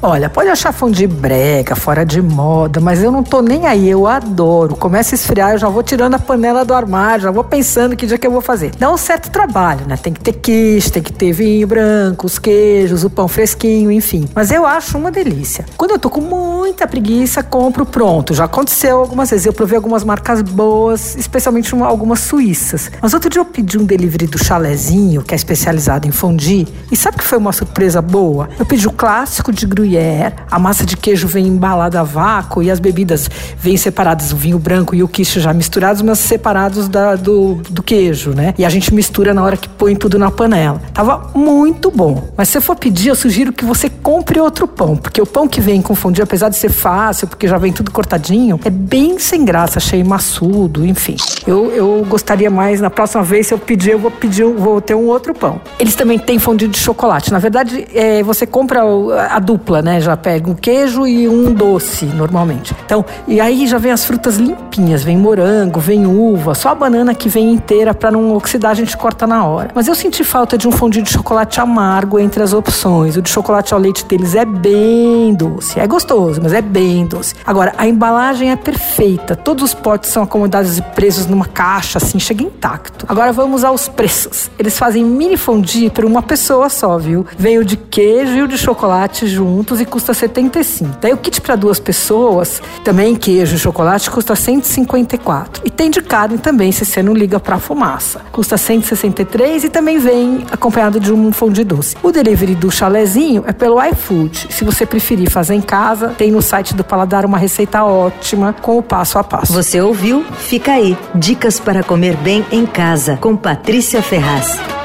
Olha, pode achar fondue brega, fora de moda, mas eu não tô nem aí, eu adoro. Começa a esfriar, eu já vou tirando a panela do armário, já vou pensando que dia que eu vou fazer. Dá um certo trabalho, né? Tem que ter queijo, tem que ter vinho branco, os queijos, o pão fresquinho, enfim. Mas eu acho uma delícia. Quando eu tô com muita preguiça, compro pronto. Já aconteceu algumas vezes. Eu provei algumas marcas boas, especialmente uma, algumas suíças. Mas outro dia eu pedi um delivery do Chalezinho, que é especializado em fondue, e sabe que foi uma surpresa boa? Eu pedi o clássico de gruyère, a massa de queijo vem embalada a vácuo e as bebidas vêm separadas, o vinho branco e o quiche já misturados, mas separados da, do, do queijo, né? E a gente mistura na hora que põe tudo na panela. Tava muito bom. Mas se for pedir, eu sugiro que você compre outro pão, porque o pão que vem com fondue, apesar de ser fácil, porque já vem tudo cortadinho, é bem sem graça, achei maçudo, enfim. Eu, eu gostaria mais, na próxima vez, se eu pedir, eu vou pedir, vou ter um outro pão. Eles também têm fondue de chocolate. Na verdade, é, você compra a dupla, né? Já pega um queijo e um doce, normalmente. Então, e aí já vem as frutas limpinhas, vem morango, vem uva, só a banana que vem inteira para não oxidar, a gente corta na hora. Mas eu senti falta de um fondue de chocolate amargo entre as opções. O de chocolate ao leite deles é bem doce, é gostoso, mas é bem doce. Agora, a embalagem é perfeita, todos os potes são acomodados e presos numa caixa, assim, chega intacto. Agora vamos aos preços. Eles fazem mini fondue para uma pessoa só, viu? Vem o de queijo e o de chocolate juntos e custa 75. Daí o kit para duas pessoas, também queijo e chocolate, custa 154. E tem de carne também, se você não liga para fumaça. Custa 163 e também vem acompanhado de um fondue doce. O delivery do chalezinho é pelo iFood. Se você preferir fazer em casa, tem no site do Paladar uma receita ótima com o passo a passo. Você ouviu? Fica aí. Dicas para comer bem em casa com Patrícia Ferraz.